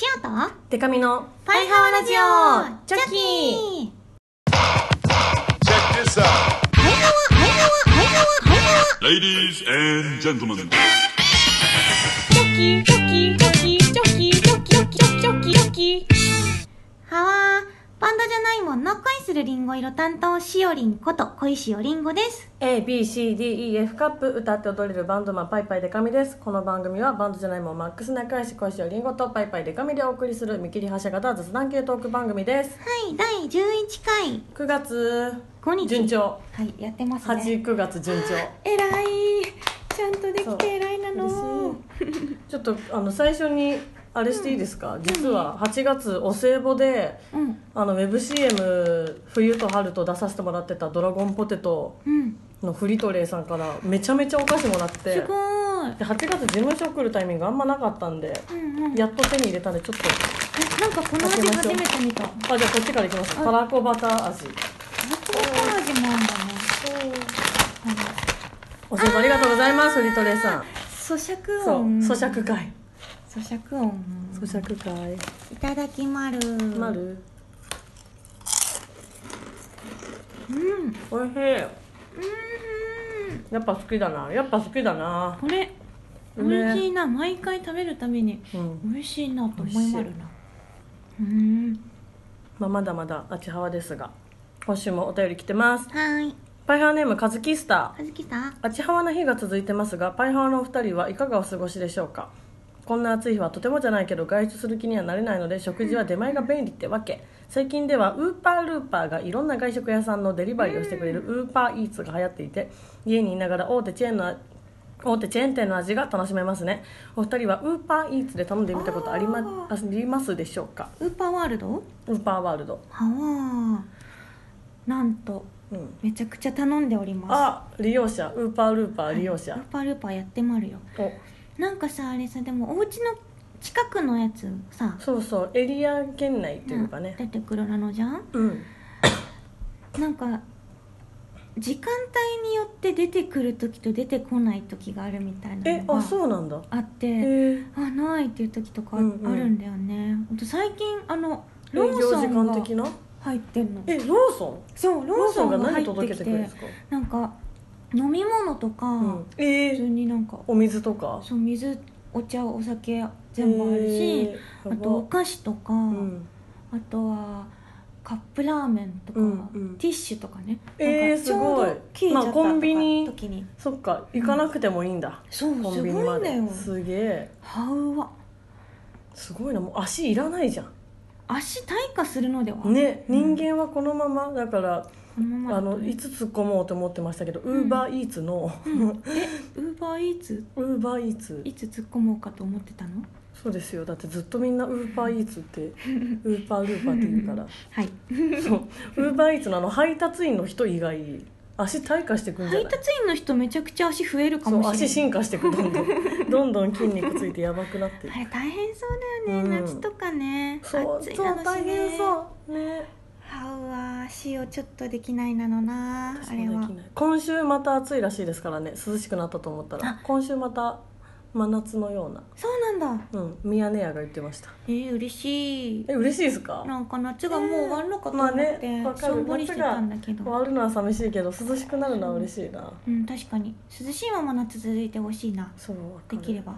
シオと？デカミのパイハワラジオチョキ.パイハワパイハワパイハワパイハワ Ladies and gentlemen. チョキチョキチョキチョキチョキチョキチョキチョキチョキはわバンドじゃないもん。の恋するリンゴ色担当しおりんこと恋しおりんごです。ABCDEF カップ歌って踊れるバンドマンパイパイデカミです。この番組はバンドじゃないもん。マックス仲良し恋しおりんごとパイパイデカミでお送りする見切り発車型雑談系トーク番組です。はい第11回。9月5日。順調。はいやってますね。89月順調。えらい。ちゃんとできてえらいなの。ちょっとあの最初にあれしていいですか、実は8月お歳暮でうん。あのウェブ CM 冬と春と出させてもらってたドラゴンポテトうん。のフリトレイさんからめちゃめちゃお菓子もらってすごーい。で8月事務所来るタイミングあんまなかったんでうんうん。やっと手に入れたんでちょっとえなんかこの味初めて見た。あじゃあこっちからいきます。たらこバター味。タラコ味もあんだね。お仕事ありがとうございますフリトレイさん。咀嚼音。咀嚼会咀嚼音。咀嚼会。いただきまる。まる？うん。おいしい。やっぱ好きだな。やっぱ好きだな。これ美味しいな。毎回食べるたびにうん。美味しいなと思いまるな。うん。まあ、まだまだあちはわですが今週もお便り来てます。はーい。パイハーネームカズキスタ。ーはずきさんあちはわな日が続いてますがパイハワのお二人はいかがお過ごしでしょうか？こんな暑い日はとてもじゃないけど外出する気にはなれないので食事は出前が便利ってわけ。最近ではウーパールーパーがいろんな外食屋さんのデリバリーをしてくれるウーパーイーツが流行っていて家にいながら大手チェーンの大手チェーン店の味が楽しめますね。お二人はウーパーイーツで頼んでみたことあり,、ま、ありますでしょうか？ウーパーワールド？ウーパーワールド、はわーなんとうん、めちゃくちゃ頼んでおります。あ利用者。ウーパールーパー利用者、ウーパールーパーやってまるよ。おなんかさあれさでもお家の近くのやつさ。そうそうエリア圏内っていうかね。出てくるなのじゃん？うん。なんか時間帯によって出てくる時と出てこない時があるみたいなえあのがそうなんだ。あってあないっていう時とかあるんだよね、あと最近あの営ローソンが間的な？入ってんの。えローソそうンローソンが入何ってきて届けてくるんですか？なんか飲み物とか、うん。え普通ー、になんかお水とか？そう水お茶お酒全部あるし、えーあとお菓子とか、うん。あとはカップラーメンとか、うんうん。ティッシュとかね。えーなんかちょうどすごいちゃったとかコンビニ。時に。そっか行かなくてもいいんだ、そうすごいんだよ。すげえ。すごいな。もう足いらないじゃ足退化するのでは？んねうん。人間はこのまま。だから、あのいつ突っ込もうと思ってましたけどウーバーイーツのえウーバーイーツウーバーイーツいつ突っ込もうかと思ってたの？そうですよ。だってずっとみんなウーバーイーツってウーパールーパーって言うから。はい。そう。ウーバーイーツのあの配達員の人以外足退化してくんじゃ配ない？達員の人めちゃくちゃ足増えるかそうもしれない。足進化してくどんどん。どんどん筋肉ついてやばくなって。あれ大変そうだよね、うん。夏とかね。そうそう暑いなのし大変ねそう。ね。はうわ足をちょっとできないなのな。あれは。今週また暑いらしいですからね。涼しくなったと思ったら。あ。今週また真夏のような。そうなんだ。うん。ミヤネ屋が言ってました。えー、嬉しい。え嬉しいですか？なんか夏がもう終わるのかと思っまあねて、わかる。しょんぼりしてたんだけど、終わるのは寂しいけど涼しくなるのは嬉しいな。うん確かに。涼しいまま夏続いてほしいな。そうできれば。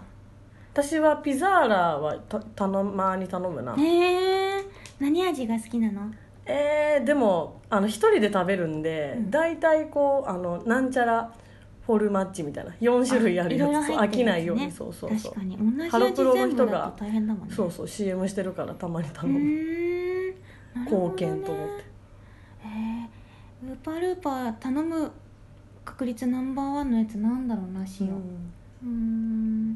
私はピザーラはた頼まに頼むな。へえ何味が好きなの？えー、でもあの一人で食べるんで、うん。大体こうあのなんちゃらフォルマッチみたいな4種類あるやつ飽きないように。そうそうそう。確かに。同じハロプロの人がだと大変だもんね。そうそう CM してるからたまにう頼む貢献と思って。へえウーパールーパー頼む確率ナンバーワンのやつなんだろうな塩ううん。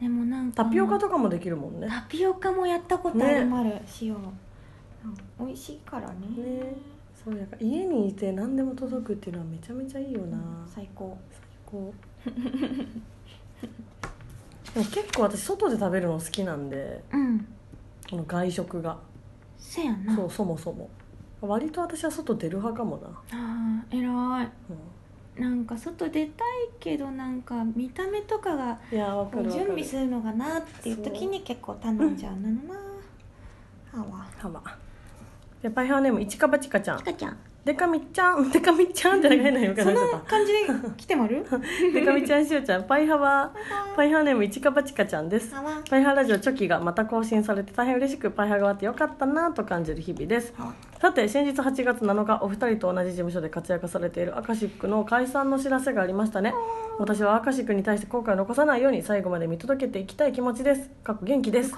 でもなんか。タピオカとかもできるもんね。タピオカもやったことあね。るまる塩うん美味しいからね。ね。そうやから家にいて何でも届くっていうのはめちゃめちゃいいよな、最高。こう でも結構私外で食べるの好きなんでうん。この外食が。せやな。そうそもそも。割と私は外出る派かもな、あー偉い。うん。なんか外出たいけどなんか見た目とかがいやわかる準備するのがなっていう時に結構頼んじゃうな。のなあわはじゃあパイハーネームいちかばちかちゃん。ちかちゃん。でかみちゃんでかみちゃんって長いのよくそなっちゃっの感じで来てもる？たでかみちゃんしおちゃんパイハはパイハーネームいちかばちかちゃんです。パイハーラジオチョキがまた更新されて大変嬉しくパイハーが終わってよかったなと感じる日々です。あ。さて先日8月7日お二人と同じ事務所で活躍されているアカシックの解散の知らせがありましたね。私はアカシックに対して後悔を残さないように最後まで見届けていきたい気持ちです。かっこ元気です。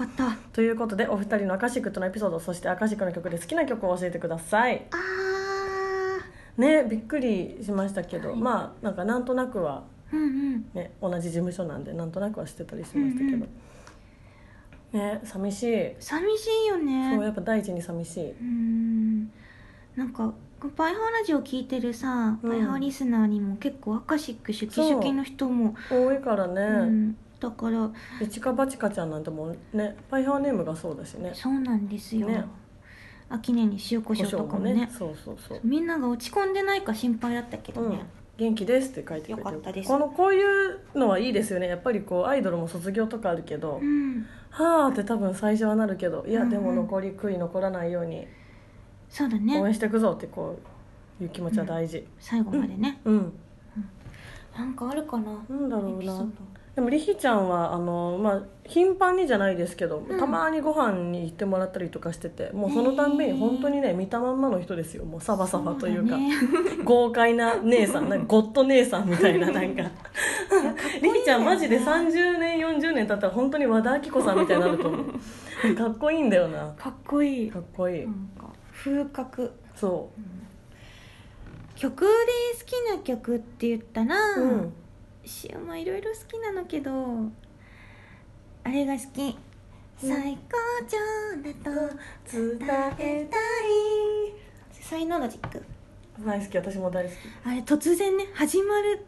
ということでお二人のアカシックとのエピソードそしてアカシックの曲で好きな曲を教えてください。あねびっくりしましたけど、はい。まあなんかなんとなくはーうんうん。ね同じ事務所なんでなんとなくは知ってたりしましたけど、ね寂しい、寂しいよね。そうやっぱ第一に寂しい、うーん。なんかパイハーラジオ聞いてるさ、うん。パイハーリスナーにも結構アカシックシュキシュキの人も多いからうね、ん、だからいちかばちかちゃんなんてもうねパイハーネームがそうだしね。そうなんですよ、ね秋音に塩コショウとかもね。そうそうそう。みんなが落ち込んでないか心配だったけどうん。ね、元気ですって書いてくれてよかったです。このこういうのはいいですよね。やっぱりこうアイドルも卒業とかあるけど、うん。はあって多分最初はなるけどいや、うんうん。でも残り悔い残らないようにそうだ応ね援していくぞってこういう気持ちは大事。最後までね、うん、なんかあるかな？なんだろうなでもりひちゃんはあの、まあ、頻繁にじゃないですけど、ん。たまにご飯に行ってもらったりとかしててもうそのたんびに本当にね見たまんまの人ですよ。もうサバサバというかそうだね。豪快な姉さんなんかゴッド姉さんみたいななんか。りひちゃんマジで30年40年経ったら本当に和田アキ子さんみたいになると思う。かっこいいんだよな。かっこいい。かっこいい、なんか風格。そ曲で好きな曲って言ったら、ううんしおまいろいろ好きなのけどあれが好き。最高潮だと伝えたい。才能ロジック大好き私も大好き。あれ突然ね始まる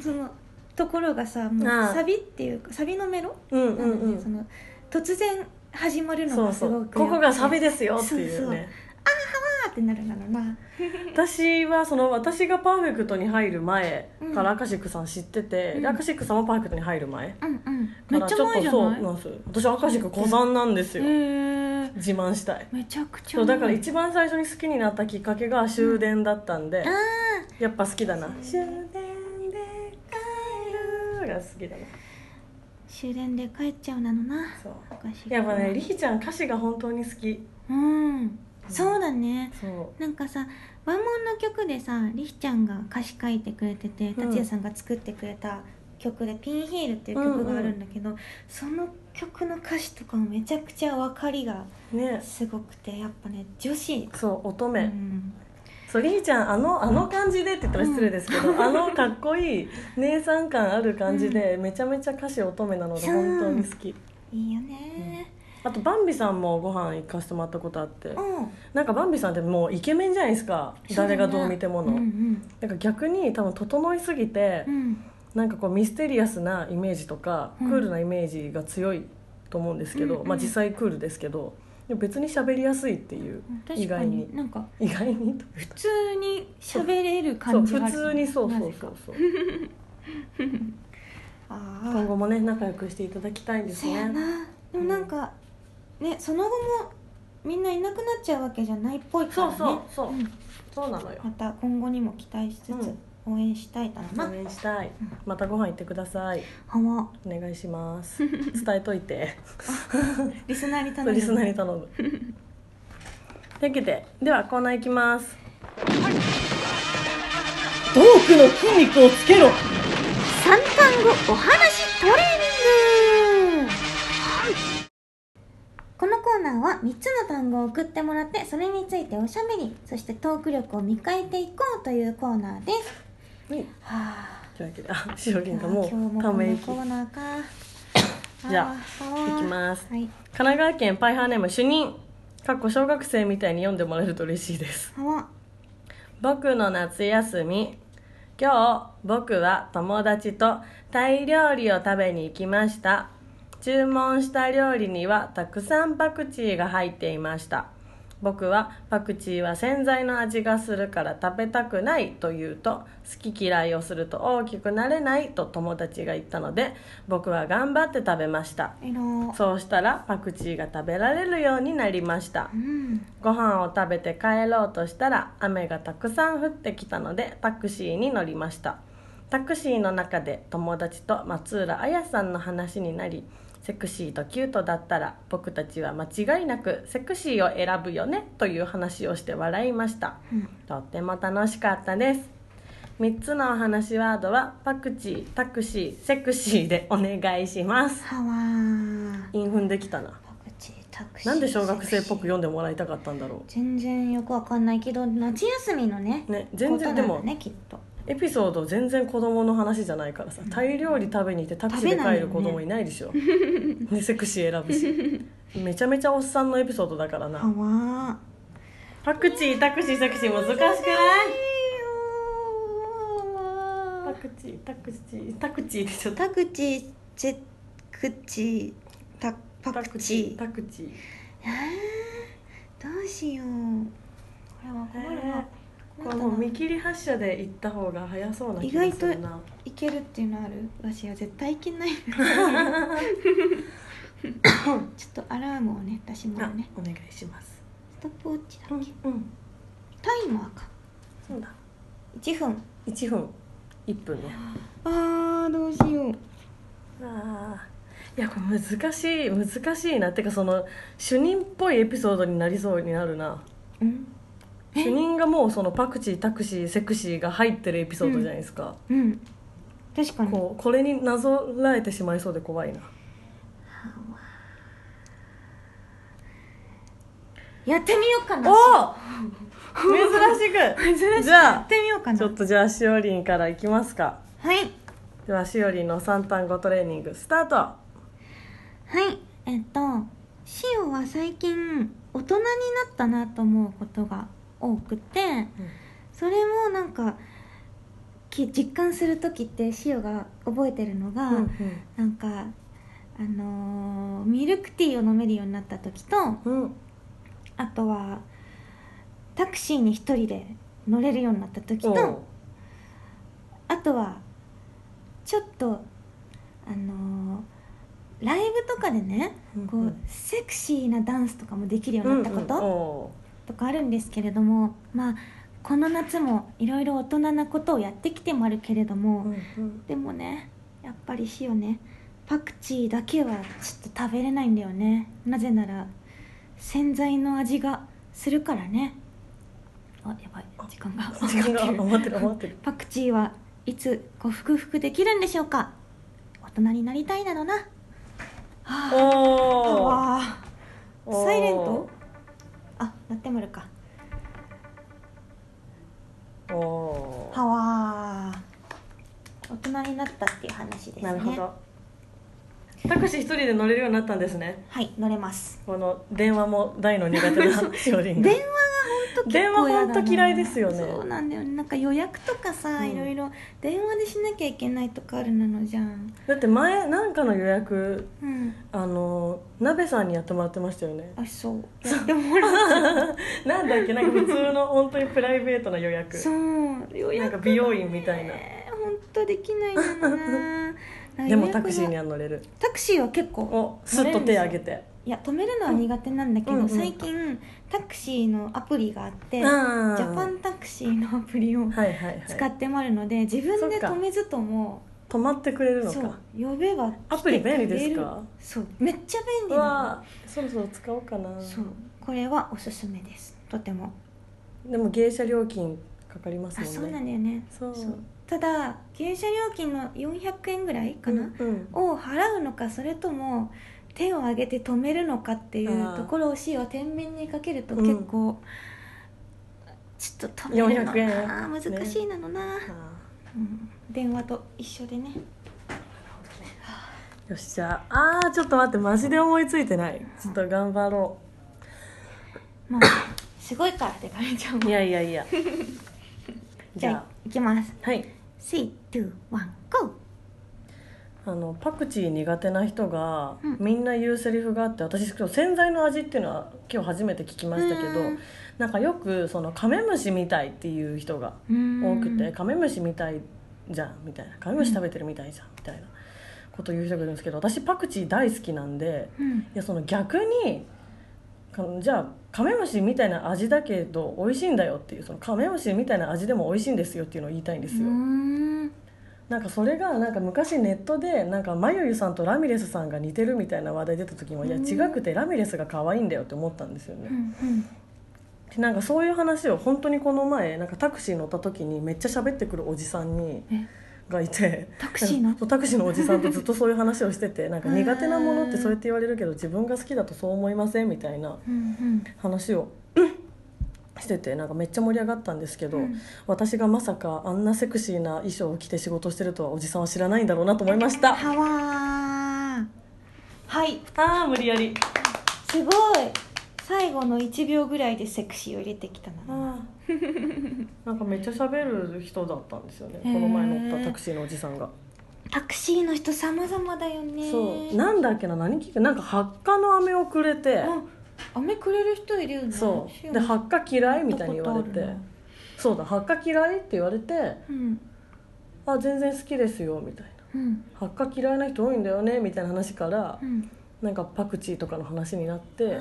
そのところがさもうサビっていうかサビのメロ？うんうんうん。でその突然始まるのそうそがすごくうここがサビでですよっていうね。そうそうってなるなのな 私はその私がパーフェクトに入る前うん。からアカシックさん知ってて、うん。でアカシックさんもパーフェクトに入る前うんうん。からめっちゃ前じゃそうないなんですよ。私アカシック古参なんですよ、へえ自慢したい。めちゃくちゃ。そうだから前一番最初に好きになったきっかけが終電だったんで、あやっぱ好きだな。終電で帰る。が好きだな。ー終電で帰っちゃうなのな。そう。昔やっぱねりひちゃん歌詞が本当に好き。うんそうだね。なんかさワンモンの曲でさりひちゃんが歌詞書いてくれててうん。達也さんが作ってくれた曲で「ピンヒール」っていう曲があるんだけど、その曲の歌詞とかもめちゃくちゃ分かりがね。すごくてやっぱね女子。そう乙う女、ん。そうりーちゃんあのあの感じでって言ったら失礼ですけど、あのかっこいい姉さん感ある感じで、めちゃめちゃ歌詞乙女なので本当に好き。いいよねあとバンビさんもご飯行かせてもらったことあって、うん。なんかバンビさんってもうイケメンじゃないですか。誰がどう見てもの、うんうん。なんか逆に多分整いすぎて、うん。なんかこうミステリアスなイメージとか、うん。クールなイメージが強いと思うんですけど、うんうん。まあ実際クールですけど別に喋りやすいっていう意外に。になんか意外に普通に喋れるそう感じがある。普通にそうそうそうそう。あ今あ後もね仲良くしていただきたいですね。な。でもなんか、ねその後もみんないなくなっちゃうわけじゃないっぽいからね。そうそうそう。ん。まそうなのよ。た今後にも期待しつつ応援したいだろうな、応援したい。またご飯行ってください。はわ。お願いします。伝えといて。リスナーに頼む。リスナーに頼む。というわけでではコーナー行きます。トークの筋肉をつけろ。三単語お話トレーニこのコーナーは3つの単語を送ってもらってそれについておしゃべりそしてトーク力を磨いていこうというコーナーです。はい。はあ。というわけであしおりんがもため息。コーナーか。じゃあーいきます。はい。神奈川県パイハーネーム主任かっこ小学生みたいに読んでもらえると嬉しいです。僕の夏休み。今日僕は友達とタイ料理を食べに行きました注文した料理にはたくさんパクチーが入っていました。僕はパクチーは洗剤の味がするから食べたくないと言うと好き嫌いをすると大きくなれないと友達が言ったので僕は頑張って食べました。そうしたらパクチーが食べられるようになりました。うん。ご飯を食べて帰ろうとしたら雨がたくさん降ってきたのでタクシーに乗りました。タクシーの中で友達と松浦綾さんの話になりセクシーとキュートだったら僕たちは間違いなくセクシーを選ぶよねという話をして笑いました。うん。とっても楽しかったです。3つのお話ワードはパクチータクシーセクシーでお願いします。はわー。韻踏んできたな。パクチータクシーなんで小学生っぽく読んでもらいたかったんだろ全然よくわかんないけど夏休みのねうね全然でもねきっとエピソード全然子供の話じゃないからさタイ料理食べに行ってタクシーで帰る子供いないでしょ。でセクシー選ぶし。めちゃめちゃおっさんのエピソードだからな。はわパクチータクシーセクシー難しくない？パクチータクチータクチーでしょタクチーチェクチータパクチータクチー。えー、どうしよう。これは困るな、これもう見切り発車で行った方が早そうな気意外とがするな。いけるっていうのある？私は絶対いけない ちょっとアラームをね出しまあす。ねお願いしますストップウォッチだうんっけうん。タイマーかそうだ1分1分1分ねあーどうしようああいやこれ難しい難しいなってかその主任っぽいエピソードになりそうになるなうん。え主任がもうそのパクチータクシーセクシーが入ってるエピソードじゃないですか、うん。確かに。こうこれになぞらえてしまいそうで怖いな。やってみようかな。おお珍しく。珍しく。じゃやってみようかな。あちょっとじゃあしおりんからいきますか。はい。ではしおりんの3単語トレーニングスタート。はい。えっとシオは最近大人になったなと思うことが多くてそれもなんかき実感する時ってシオが覚えてるのが、うんなんかあのーミルクティーを飲めるようになった時とうん。うんあとはタクシーに一人で乗れるようになった時おとあとはちょっとあのーライブとかでねこうん。ううんセクシーなダンスとかもできるようになったこと、とかあるんですけれどもまあこの夏もいろいろ大人なことをやってきてもあるけれども、ーうんうん。でもねやっぱり塩ねパクチーだけはちょっと食べれないんだよね。なぜなら洗剤の味がするからね。あやばい時間が 時間が余ってる。余ってるパクチーはいつ克服できるんでしょうか？大人になりたいなのな。はあサイレント？あ鳴ってもるか。おおはわー。大人になったっていう話ですね。なるほど。タクシー一人で乗れるようになったんですね。はい乗れます。この電話も大の苦手なしおりんが。電話電話本当嫌いですよね。そうなんだよね。なんか予約とかさ、うん。いろいろ電話でしなきゃいけないとかあるなのじゃん。だって前なんかの予約うん。あの鍋さんにやってもらってましたよね。あそう。やってもらっ なんだっけなんか普通の本当にプライベートな予約。そう。予約なんか美容院みたいな。ね本当できないんだな。でもタクシーにはは乗れる。タクシーは結構。おスッと手挙げていや止めるのは苦手なんだけど、うんうん。最近タクシーのアプリがあって、うんジャパンタクシーのアプリをはいはいはい。使ってもあるので自分で止めずとも止まってくれるのそうか呼べばアプリ便利ですか？そうめっちゃ便利うなわそろそろ使おうかな。のそうこれはおすすめです。とても。でも芸者料金かかりますあそうなんだよね。そう。ただ芸者料金の400円ぐらいかな、うんうん。を払うのかそれとも手を挙げて止めるのかっていうところを C は天秤にかけるとうん。結構、ちょっと止めるの。400円。な難しいなのな、あうん、電話と一緒でね。ーよしじゃああーちょっと待ってマジで思いついてない。ちょっと頑張ろもうすごいからって感じちゃうういやいやいや。じゃあ。いきます。はい。321 GO あのパクチー苦手な人が、うん。みんな言うセリフがあって私今日洗剤の味っていうのは今日初めて聞きましたけど、うん。なんかよくそのカメムシみたいっていう人が多くて、カメムシみたいじゃんみたいな。カメムシ食べてるみたいじゃんみたいなこと言う人がいるんですけど私パクチー大好きなんでうん。いやその逆にかじゃあカメムシみたいな味だけど美味しいんだよっていうそのカメムシみたいな味でも美味しいんですよっていうのを言いたいんですよ、うーんなんかそれがなんか昔ネットでなんかまゆゆさんとラミレスさんが似てるみたいな話題出た時もいや違くてラミレスが可愛いんだよって思ったんですよね、なんかそういう話を本当にこの前なんかタクシー乗った時にめっちゃ喋ってくるおじさんにえ？がいて。タクシーの？タクシーのおじさんとずっとそういう話をしててなんか苦手なものってそうやって言われるけど自分が好きだとそう思いませんみたいな話をしててなんかめっちゃ盛り上がったんですけど、うん。私がまさかあんなセクシーな衣装を着て仕事してるとはおじさんは知らないんだろうなと思いました。はわー。はい。あー無理やり。すごい。最後の1秒ぐらいでセクシーを入れてきたな。なんかめっちゃ喋る人だったんですよね。この前乗ったタクシーのおじさんが。タクシーの人様々だよね。そう。なんだっけな何聞く？なんか発火の飴をくれてあ飴くれる人いるよね。そう。で発火嫌いみたいに言われて。そうだ発火嫌いって言われてうん。あ全然好きですよみたいな。うん。発火嫌いな人多いんだよねみたいな話からうん。なんかパクチーとかの話になってで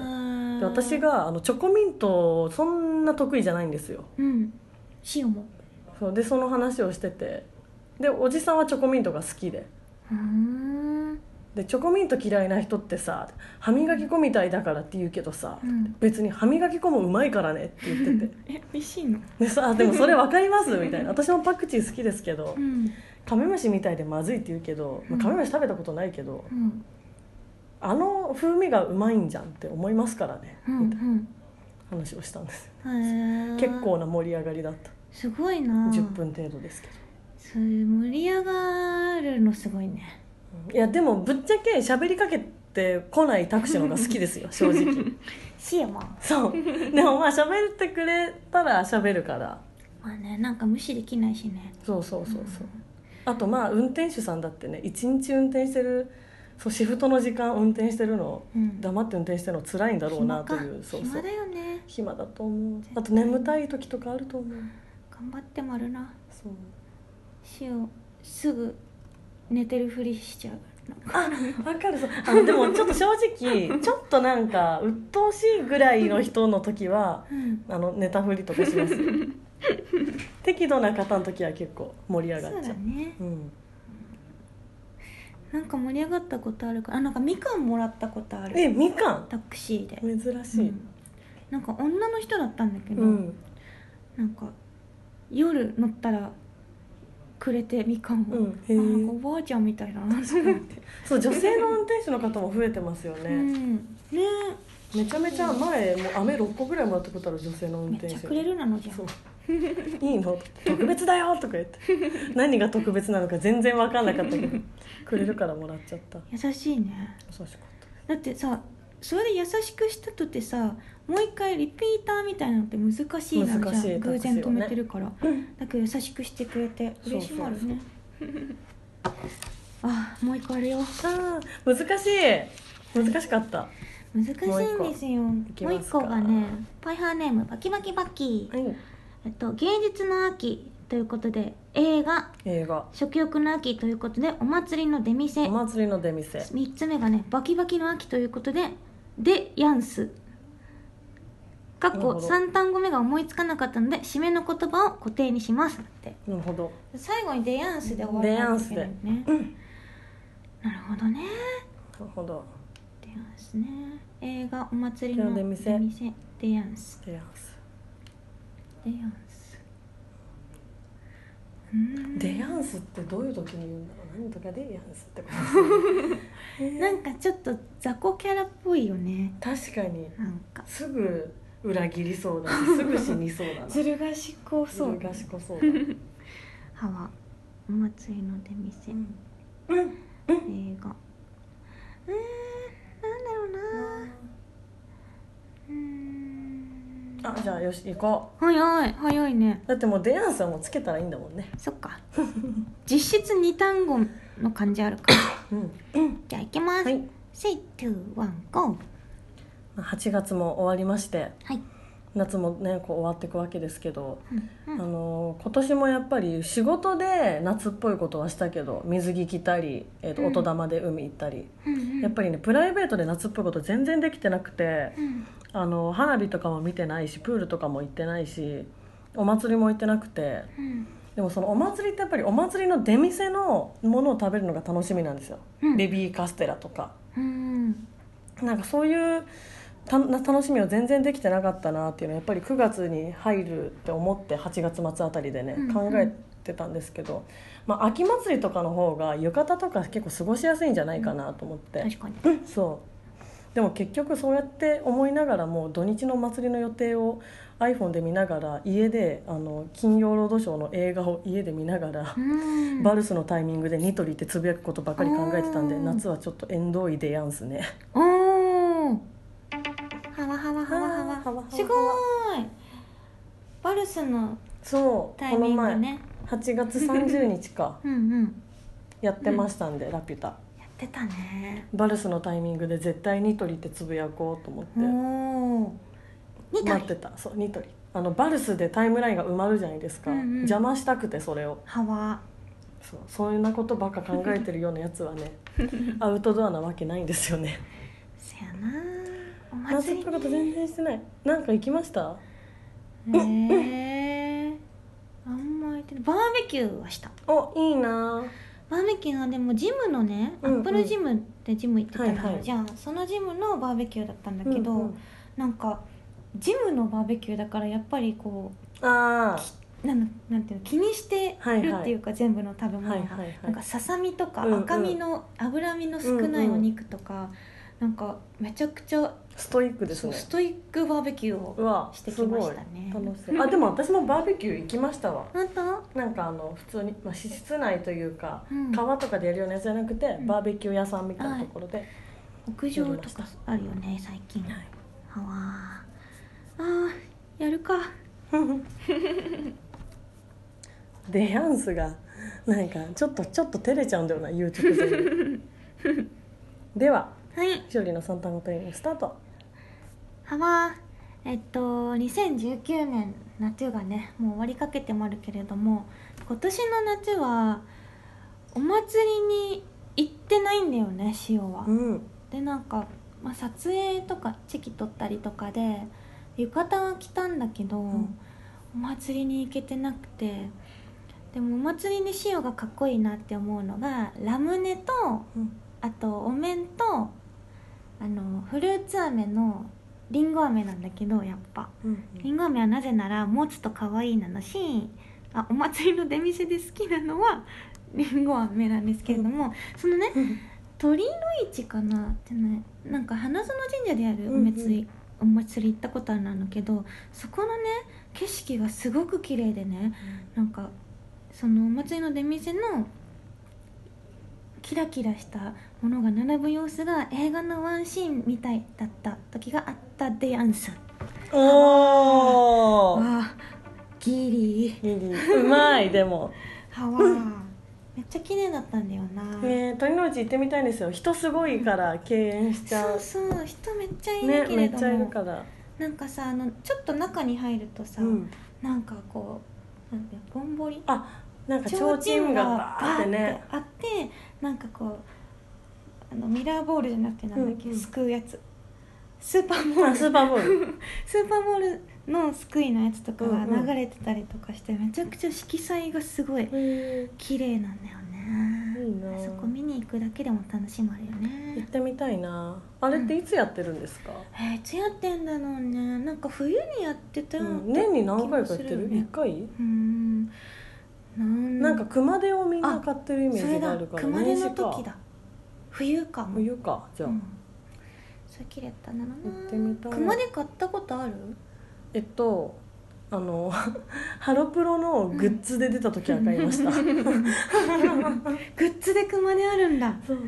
私があのチョコミントそんな得意じゃないんですよ。うん。塩も。そうでその話をしてて。でおじさんはチョコミントが好きで。うーんでチョコミント嫌いな人ってさ歯磨き粉みたいだからって言うけどさ、うん。別に歯磨き粉もうまいからねって言ってて。え美味しいの？でさあでもそれ分かります？みたいな。私もパクチー好きですけどうん。カメムシみたいでまずいって言うけど、まあカメムシ食べたことないけどうん。あの風味がうまいんじゃんって思いますからね、うんみたいな話をしたんです結構な盛り上がりだった。すごいな。10分程度ですけど。そういう盛り上がるのすごいねいやでもぶっちゃけ喋りかけてこないタクシーの方が好きですよ 正直。塩もそう。でもまあ喋ってくれたら。喋るからまあねなんか無視できないしね。そうそうそうそう。あとまあ運転手さんだってね一日運転してるそうシフトの時間運転してるのうん。黙って運転してるの辛いんだろうなというそうそう。暇だよね。暇だと思う。あと眠たい時とかあると思う。頑張ってもあるな。そう。塩すぐ寝てるふりしちゃう。あわかる。そう。あのでもちょっと正直ちょっとなんか鬱陶しいぐらいの人の時はうん。あの寝たふりとかします。よ適度な方の時は結構盛り上がそうっちゃう。だね。うん。なんか盛り上がったことあるか。らあなんかみかんもらったことある。えみかん？タクシーで、珍しい。うん。なんか女の人だったんだけど、うん。なんか夜乗ったらくれてみかんを、うんおばあちゃんみたいだなと思って。そう女性の運転手の方も増えてますようね、ん。ね。めちゃめちゃ前もう飴6個ぐらいもらったことある女性の運めっ転手ちゃくれるなのじゃん。そう。いいの？特別だよとか言って。何が特別なのか全然分かんなかったけど。くれるからもらっちゃった。優しいね。優しかっだってさそれで優しくしたとってさもう一回リピーターみたいなのって難しいな難しいじゃん偶然止めてるから、たうん。だけど優しくしてくれて嬉しまるね。あもう一個あるよ。あー難しい。難しかった。難しいんですよ。もう一個。がねパイハーネームバキバキバッキえっと、芸術の秋ということで映画。映画。食欲の秋ということでお祭りの出店。お祭りの出店。3つ目がねバキバキの秋ということででヤンスかっこなるほど。3単語目が思いつかなかったので締めの言葉を固定にします。って。なるほど。最後にデヤンスで終わらないといけないね。うん。なるほどね。なるほど。デヤンスね。映画お祭りの出店。デヤンスデヤンスデヤンスデヤンスってどういう時に言うんだろう。何とかデヤンスってこと なんかちょっと雑魚キャラっぽいよね。確かに。なんか。すぐ裏切りそうだしすぐ死にそうだな。ずる賢そう。ずる賢そうだ歯はお祭りの出店、うん。映画。うーんなんだろうな。うーんあじゃあよし行こ早い早いね。うだってもうデヤンスはもうつけたらいいんだもんね。そっか。実質2単語の漢字あるか。うん。じゃあ行きます、はい。セイトゥーワンゴーまあ8月も終わりましてはい、夏もねこう終わっていくわけですけど、うんあの今年もやっぱり仕事で夏っぽいことはしたけど水着着たり、えーとうん。音玉で海行ったり、うんうん。やっぱりねプライベートで夏っぽいこと全然できてなくてうん。あの花火とかも見てないしプールとかも行ってないしお祭りも行ってなくてうん。でもそのお祭りってやっぱりお祭りの出店のものを食べるのが楽しみなんですよ、うん。ベビーカステラとか。うん。なんかそういうた楽しみを全然できてなかったなっていうのはやっぱり9月に入るって思って8月末あたりでね、うんうん。考えてたんですけど、まあ、秋祭りとかの方が浴衣とか結構過ごしやすいんじゃないかなと思って、確かに。そう。でも結局そうやって思いながらも土日のお祭りの予定を iPhone で見ながら家であの金曜ロードショーの映画を家で見ながら、うん。バルスのタイミングでニトリってつぶやくことばかり考えてたんでうん。夏はちょっと縁遠いでやんすね。おーすごーい。バルスのそうタイミングこの前。ね8月30日か。うんうん。やってましたんで、ラピュタ。やってたね。バルスのタイミングで絶対ニトリってつぶやこうと思って。おおニトリ？待ってた。そうニトリ。あのバルスでタイムラインが埋まるじゃないですか、うんうん。邪魔したくてそれを。はわ。そうそんなことばっか考えてるようなやつはね アウトドアなわけないんですよね。せやな。お夏っぽいこと全然してない。なんか行きました？へえあんまりバーベキューはした。おいいな。バーベキューはでもジムのね、うんうん。アップルジムってジム行ってたのよ、はいはい。じゃあそのジムのバーベキューだったんだけど、うんうん。なんかジムのバーベキューだからやっぱりこあうなんなんていうの気にしてはいはいるっていうか、全部の食べ物。が、はいはいはい。なんかささみとかうんうん。赤身の脂身の少ないお肉とか、なんかめちゃくちゃあストイックですね。ストイックバーベキューをうわしてきましたね。楽しあでも私もバーベキュー行きましたわ。本当？なんかあの普通に、まあ、室内というか、うん。川とかでやるようなやつじゃなくて、ん。バーベキュー屋さんみたいなところで、屋上とかあるよね最近。はわあーやるか。デヤンスが。なんかちょっとちょっと照れちゃうんだよな言う直前にでははい。しおりの三単語トレーニングスタートはわえっと2019年夏がねもう終わりかけてもあるけれども今年の夏はお祭りに行ってないんだよねしおは、うん。でなんか、まあ、撮影とかチェキ撮ったりとかで浴衣は着たんだけど、ん。お祭りに行けてなくてでもお祭りにしおがかっこいいなって思うのがラムネとうん。あとお面とあのフルーツ飴のりんご飴なんだけどやっぱ。うんりん。ご飴はなぜなら持つと可愛いなの。しあお祭りの出店で好きなのはりんご飴なんですけれども、そのね鳥の市かな？ってねなんか花園神社でやるお祭り、お祭り行ったことあるんだけどそこのね景色がすごく綺麗でねなんかそのお祭りの出店のキラキラしたものが並ぶ様子が映画のワンシーンみたいだった時があったでやんすおー。わあギリリリー。うまいでも。はわめっちゃ綺麗だったんだよな、えー、鳥の内行ってみたいんですよ。人すごいから敬遠しちゃそううそう人めっちゃいねるけれども、めっちゃいるから。なんかさあのちょっと中に入るとさ、うん。なんかこうなんてぼんぼり？あなんか提灯がバーってね。あってなんかこうあのミラーボールじゃなくてなんだっけ、うんうん。すくうやつ。スーパーボール。あスーパーボール。スーパーボールのすくいのやつとかが流れてたりとかして、めちゃくちゃ色彩がすごいへ綺麗なんだよね。いいな。そこ見に行くだけでも楽しまれるー行っねてみたいな。あれっていつやってるんですか、えーいつやってんだろうね。なんか冬にやってたようん。年に何回かやってる？気もすよね1回？うーんなんか熊手をみんな買ってるイメージがあるから熊手の時だ。冬か。も冬か。じゃあ、うん。それ綺麗だったんだろうな。行ってみたい。熊手買ったことある？えっとあの ハロプロのグッズで出た時は買いました、グッズで熊手あるんだ。そう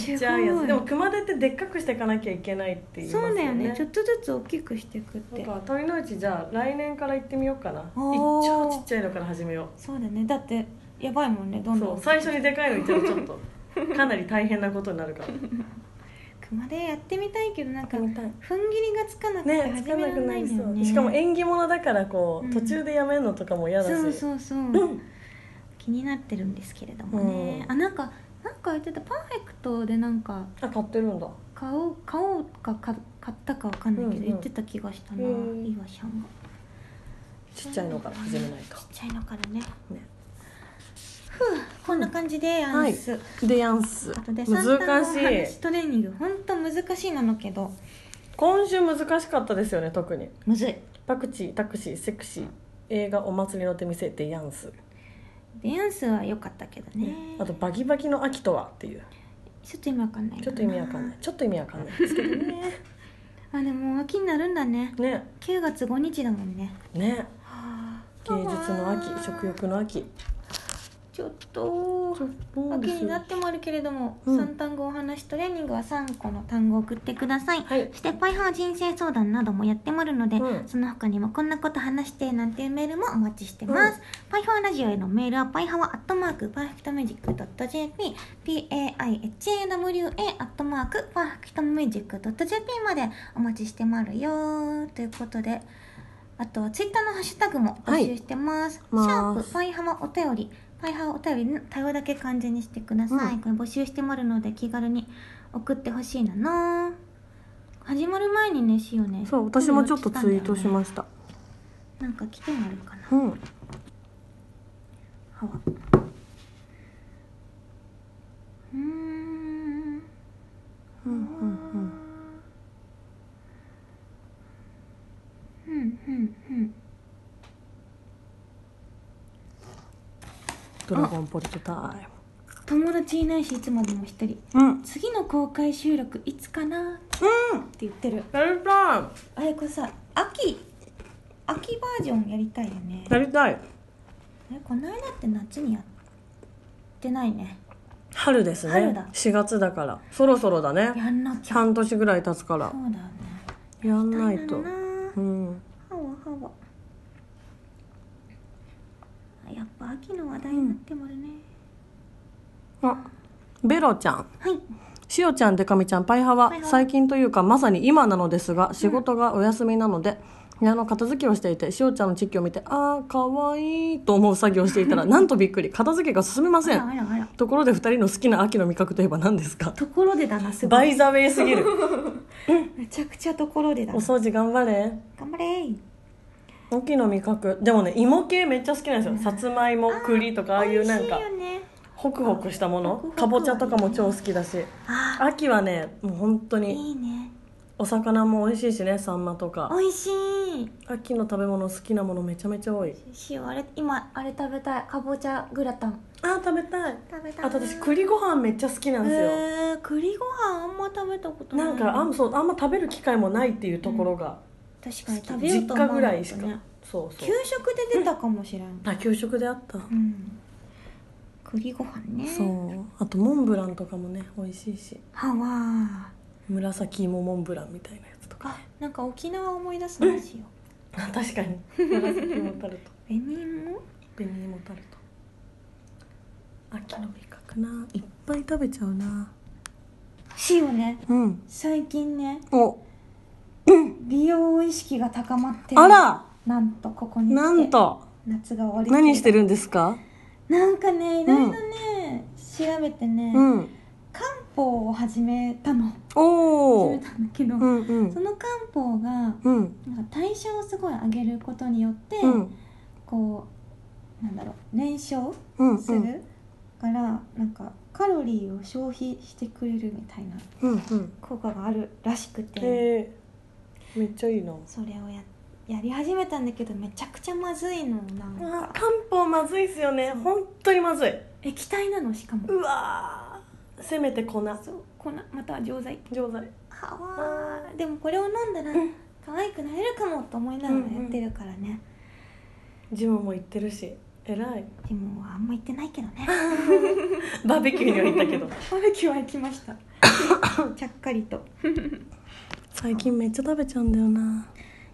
ちっちゃいやつ。でも熊手ってでっかくしていかなきゃいけないって言いますよね。そうだよね。ちょっとずつ大きくしていくってなんか鳥の内じゃあ来年から行ってみようかな。超ちっちゃいのから始めよそうだね。だってやばいもんね。どうんどそうん最初にでかいの行っちゃうとちょっとかなり大変なことになるから。熊手やってみたいけどなんか踏ん切りがつかなくてねつ始められかなくなないんだよ。ねりそうしかも縁起物だからこう、うん。途中でやめるのとかも嫌だし。そうそうそう、う ん気になってるんですけれどもね、うん。あなんかなんか言ってた。パーフェクトでなんかあ買ってるんだ。買おう買おうかか買ったかわかんないけど、うんうん。言ってた気がしたなへー。岩ちゃんがちっちゃいのから始めないと。ちっちゃいのからね。ね。ふうこんな感じでやんす、でやんすあとで難三単語し話いトレーニングほんと難しいなのけど今週難しかったですよね特に。むずい。パクチータクシーセクシー。映画お祭りの手店でやんす、でやんすは良かったけどね。あとバギバギの秋とはっていうちょっと意味わかんないちょっと意味わかんない。ちょっと意味わかんないですけどね。あでも秋になるんだね。ね。9月5日だもんね。ね。はあ。芸術の秋食欲の秋ちょっと。秋になってもあるけれども、うん。3単語お話トレーニングは3個の単語を送ってください、はい。そしてぱいはわ人生相談などもやってもらうので、うん。その他にもこんなこと話してなんていうメールもお待ちしてます、ぱいはわラジオへのメールはパイハワアットマークパーフェクトミュージック .jp paihawa アットマークパーフェクトミュージック .jp までお待ちしてまるよということであとツイッターのハッシュタグも募集してます、はい。シャープパイハワお便り。パイハワお便りの対応だけ漢字にしてください、うん。これ募集してもらうので気軽に送ってほしいなの。始まる前にねしようね。そう私もちょっとツイートしまししたたなんか来てもらうかな。うん。はわうんうんうんうんドラゴンポルトタイ。友達いないしいつまでも一人。ムうん。次の公開収録いつかな？って言ってる。やりたい。あれこれさ秋。秋バージョンやりたいよね。やりたい。えこの間って夏にやってないね。春ですね。春だ。4月だから。そろそろだね。やんなきゃ。半年ぐらい経つから。そうだよね。やんないと。うん。はわはわあやっぱ秋の話題になってもるね、あベロちゃん。はい。しおちゃんでかみちゃんパイハワ。パイハワ。最近というかまさに今なのですが仕事がお休みなので、部屋の片付けをしていてしおちゃんのチッキを見てあーかわいいと思う作業をしていたら なんとびっくり。片付けが進みません。ところで2人の好きな秋の味覚といえば何ですか？ところでだなすごい。バイザウェイすぎる。めちゃくちゃところでだな。お掃除頑張れ。頑張れー秋の味覚。でもね芋系めっちゃ好きなんですよ。さつまいも栗とかああいうなんかホクホクしたもの。かぼちゃとかも超好きだし。あ秋はねもう本当にいいね。お魚も美味しいしねサンマとか。美味しい。秋の食べ物好きなものめちゃめちゃ多い。塩あれ今あれ食べたい。かぼちゃグラタン。あー食べたい。食べたいあと私栗ご飯めっちゃ好きなんですよ、えー、栗ご飯あんま食べたことない。なんかあんそうあんま食べる機会もないっていうところが確かに食べよう実と思家ぐらいしか、ね。そうそう。給食で出たかもしれん。あ給食であった、うん。栗ご飯ね。そう。あとモンブランとかもね美味しいし。はわ紫芋モンブランみたいなやつとか。あなんか沖縄思い出すなしよあ 確かに。紫芋タルト。紅芋紅芋タルト。秋の味覚な。いっぱい食べちゃうな。塩ね。うん。最近ね。お意識が高まってる。あら。なんとここに来てなんと。夏が終わりる何してるんですか？なんかねいろいろね、調べてね、うん。漢方を始めたの。おお始めたんだけど、うんうん。その漢方がうん。なんか代謝をすごい上げることによって、うん。こうなんだろう燃焼うんする、からなんかカロリーを消費してくれるみたいなうんうん。効果があるらしくて、めっちゃいいな。それをややり始めたんだけどめちゃくちゃまずいのなんか。漢方まずいっすよね。本当にまずい。液体なのしかも。うわー。せめて粉。そう粉または錠剤。錠剤。はわー。でもこれを飲んだら可愛くなれるかもと思いながらやってるからね、ジムも行ってるし。偉い。でもあんま行ってないけどね。バーベキューには行ったけど。バーベキューは行きました。ちゃっかりと最近めっちゃ食べちゃうんだよな。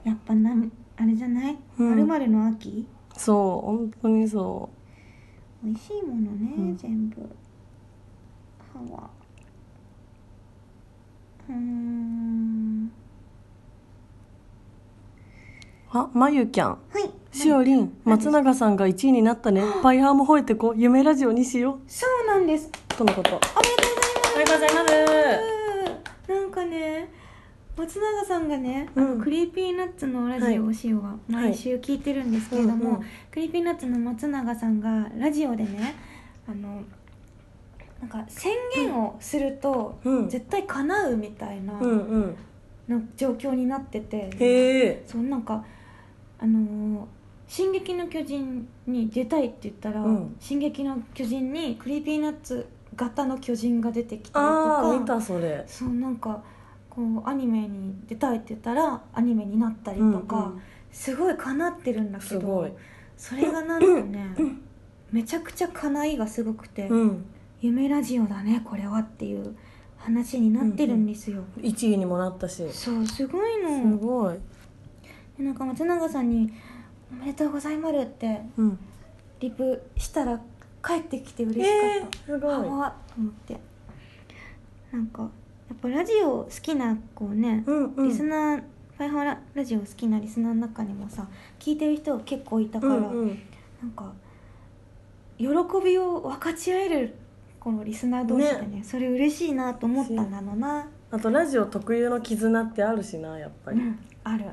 やっぱなあれじゃない？うん。まるまるの秋？そう本当にそ美味しいものね、うん。全部。は。わうーん。あまゆきゃん。はい。しおりん松永さんが1位になったね。パイハーも吠えてこ夢ラジオにしよそうなんです。うとのこと。あありがとうございますりがとうございますなんかね松永さんがね、あうん。の Creepy Nuts のラジオをしようが毎週聞いてるんですけれども、 Creepy Nuts の松永さんがラジオでねあのなんか宣言をするとうん。絶対叶うみたいなうんうん。の状況になってて、へえ。そうなんかあのー進撃の巨人」に出たいって言ったら「うん。進撃の巨人」に Creepy Nuts型の巨人が出てきたりとかああ見たそれ。そうなんかこうアニメに出たいって言ったらアニメになったりとか、うんうん。すごい叶ってるんだけどそれがなんとね めちゃくちゃ叶いがすごくて、うん。夢ラジオだねこれはっていう話になってるんですよ、1位にもなったし。すそうすごいの。ごい。でなんか松永さんに「おめでとうございます」ってうん。リプしたら帰ってきて嬉しかった、えー、すごい。はわっと思って。なんかやっぱラジオ好きな子ね、うんうん。リスナーファイハーララジオ好きなリスナーの中にもさ聞いてる人結構いたから、うんうん。なんか喜びを分かち合えるこのリスナー同士でねそれ嬉しいなと思ったんだろうな、あとラジオ特有の絆ってあるしなやっぱり、うん、ある。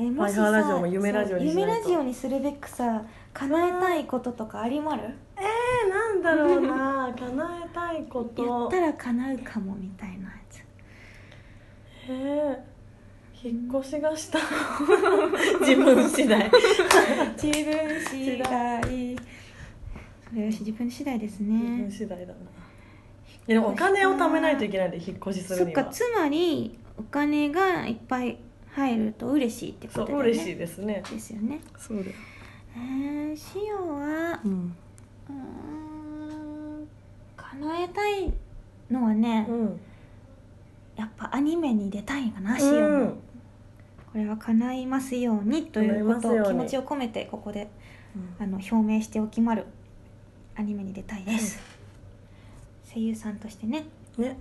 えーもしファイハーラジオさも夢ラジオに夢ラジオにするべくさ叶えたいこととかありまる？えー、なんだろうな。叶えたいこと。やったら叶うかもみたいなえー、引っ越しがした。自分次第。自分次第。それは自分次第です自分ね次第だな。いやでもお金を貯めないといけないんで引っ越しするには。そっかつまりお金がいっぱい入ると嬉しいってことだよね。嬉しいですね。ですよね。そうだよ。えー、シオはうん。うーん叶えたいのはね、うんやっぱアニメに出たいかなシオも、うん。これは叶いますようにということを気持ちを込めてここであの表明しておきまるアニメに出たいです、声優さんとしてね。ね。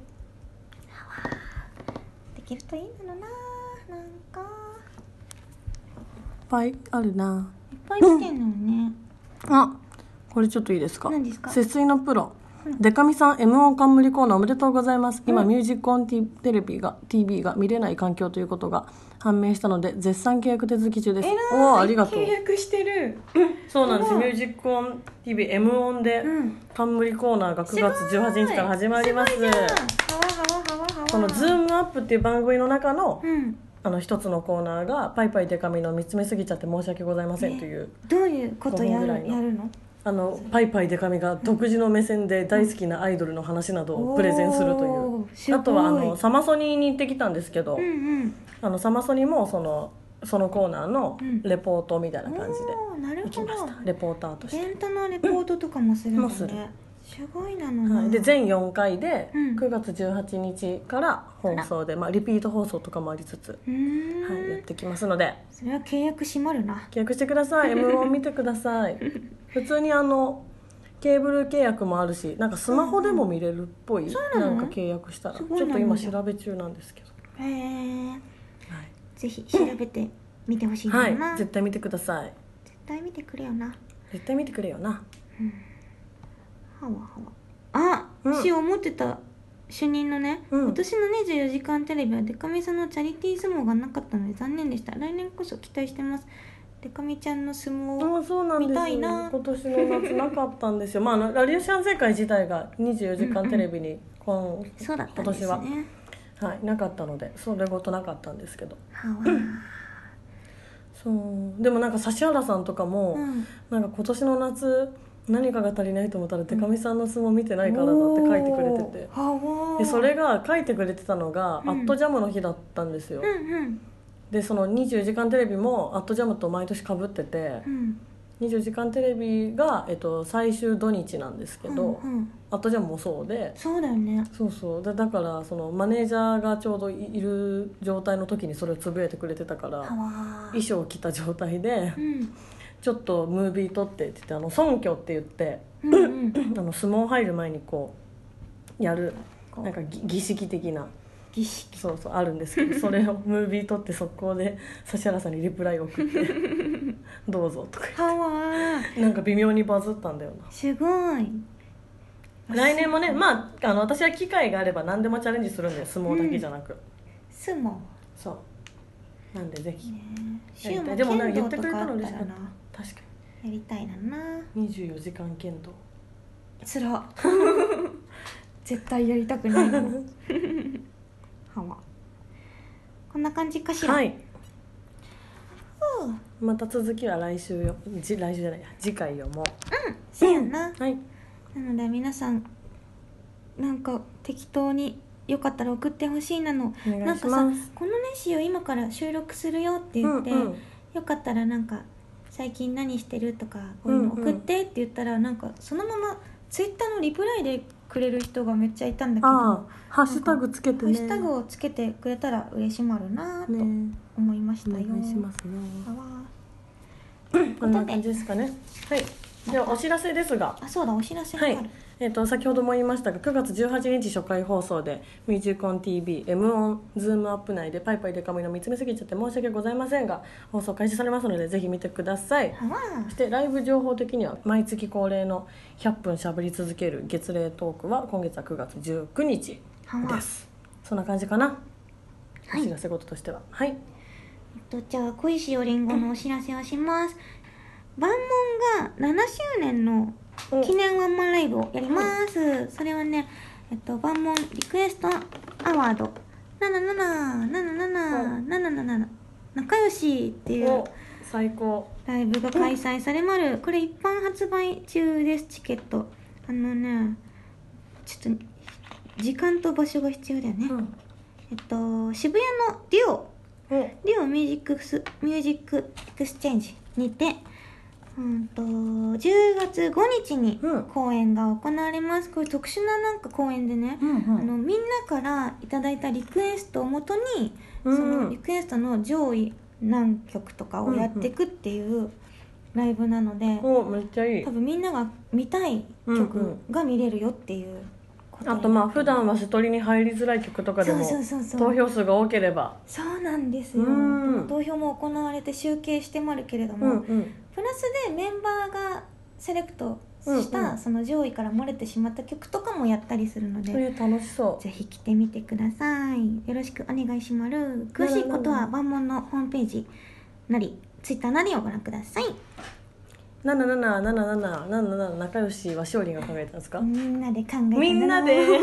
できるといいんだろうななんか。いっぱいあるな。いっぱい来てんのよね。あこれちょっといいですか？何ですか？節水のプロデカミさん M 音冠コーナーおめでとうございます。今、うんミュージックオンテレビが TV が見れない環境ということが判明したので絶賛契約手続き中です。おおありがとう。契約してる。そうなんです。ミュージックオン TVM 音でうん。冠コーナーが9月18日から始まります。この「ズームアップっていう番組の中のうん。あの一つのコーナーが「ぱいぱいでか美の見つめすぎちゃって申し訳ございません」というどういうことや5分ぐらいの。るやるの？あのぱいぱいでか美が独自の目線で大好きなアイドルの話などをプレゼンするという。あとはあのサマソニーに行ってきたんですけど、うんうん。あのサマソニもそのそのコーナーのうん。レポートみたいな感じで行きました。レポーターとして、イベントのレポートとかもするん。だもする。ねすごいなのな、はい、で全4回でうん。9月18日から放送で、まあ、リピート放送とかもありつつ、うーん、はい、やってきますので。それは契約閉まるな。契約してください。M を見てください普通にあのケーブル契約もあるしなんかスマホでも見れるっぽい、そうなの？んか契約したらちょっと今調べ中なんですけど。へえはい。ぜひ調べてみてほしいな、はい。な絶対見てください。絶対見てくれよな。絶対見てくれよな。はわは。わあ、うん。し思ってた主任のね、うん。今年の24時間テレビはデカミさんのチャリティー相撲がなかったので残念でした。来年こそ期待してますデカミちゃんの相撲あそうなんです。見たいな。今年の夏なかったんですよ。まああのラリオシャン世界自体が24時間テレビに今,、そうだったんですね。今年は、はい、なかったのでそれごとなかったんですけど。そう。でもなんか指原さんとかも、うん。なんか今年の夏何かが足りないと思ったらデカミさんの相撲見てないからだって書いてくれてて。でそれが書いてくれてたのが、うん。アットジャムの日だったんですよ、うんうんでその24時間テレビもアットジャムと毎年かぶっててうん。24時間テレビが、えっと、最終土日なんですけど、うんうん。アットジャムもそうで。そうだよね。そうそう。でだからそのマネージャーがちょうどいいる状態の時にそれをつぶやいてくれてたから衣装を着た状態でうん。ちょっとムービー撮ってって言ってあの尊虚って言ってうんうん。あの相撲入る前にこうやるなんかぎ儀式的な儀式。そうそうあるんですけど それをムービー撮って速攻で指原さんにリプライ送って「どうぞ」とかはわーなんか微妙にバズったんだよな。すごい。来年もねまああの私は機会があれば何でもチャレンジするんで相撲だけじゃなく、相撲。そう。なんでぜひ。ねでもな。んか言ってくれたの嬉しかった。確かやりたいな。なに24時間剣道。つら 絶対やりたくないのは。わこんな感じかしら？はい。また続きは来週よ。じ来週じゃないや。次回よもせやな。うはい。なので皆さんなんか適当によかったら送ってほしいなの。お願しないんかさますこのネシを今から収録するよって言って、うんうん。よかったらなんか最近何してるとかこういうの送ってって言ったらなんかそのままツイッターのリプライでくれる人がめっちゃいたんだけどああハッシュタグつけてね。ハッシュタグをつけてくれたら嬉しまるなとね。思いましおたよ、願いしますねこんな感じですかね。はい。ではお知らせですが。あそうだお知らせがある、はいえー、と先ほども言いましたが9月18日初回放送で「ミュージコン t v m 1ズームアップ内でぱいぱいでか美の見つめすぎちゃって申し訳ございませんが放送開始されますのでぜひ見てください。そしてライブ情報的には毎月恒例の100分しゃべり続ける月例トークは今月は9月19日です。そんな感じかな、はい。お知らせ事としては。はい。えっとじゃあ小石よりんごのお知らせをします。万門が7周年の記念ワンマンライブをやります、それはねえっと万門リクエストアワード。777777仲良しっていうお最高。ライブが開催されまるこれ一般発売中ですチケット。あのねちょっと時間と場所が必要だよね、うん。えっと渋谷のデュオ。おデュオミュージックスミュージックエクスチェンジにてうんと10月5日にうん。公演が行われます。これ特殊ななんか公演でね、うんあのみんなからいただいたリクエストをもとに、うんそのリクエストの上位何曲とかをやっていくっていうライブなので、おめっちゃいい。多分みんなが見たい曲が見れるよっていうあとまあ普段は瀬取りに入りづらい曲とかでもそうそうそうそう。投票数が多ければ。そうなんですよ。うん。投票も行われて集計してまるけれども、うんうん。プラスでメンバーがセレクトした、うんうん。その上位から漏れてしまった曲とかもやったりするので、それ楽しそう。ぜひ来てみてください。よろしくお願いします。詳しいことは万門のホームページなりツイッターなりをご覧ください777777仲良しはしおりんが考えたんですか？みんなで考えただみんなで。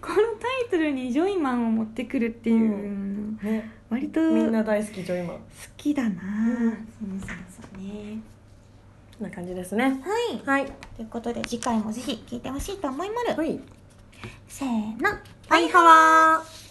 このタイトルにジョイマンを持ってくるっていう、ね。割とみん好な大好きジョイマン。きだな、ん。そうそうそうね。な感じですねはい。はい。ということで次回もぜひ聞いてほしいと思いまる、はい。せーの。はいはわー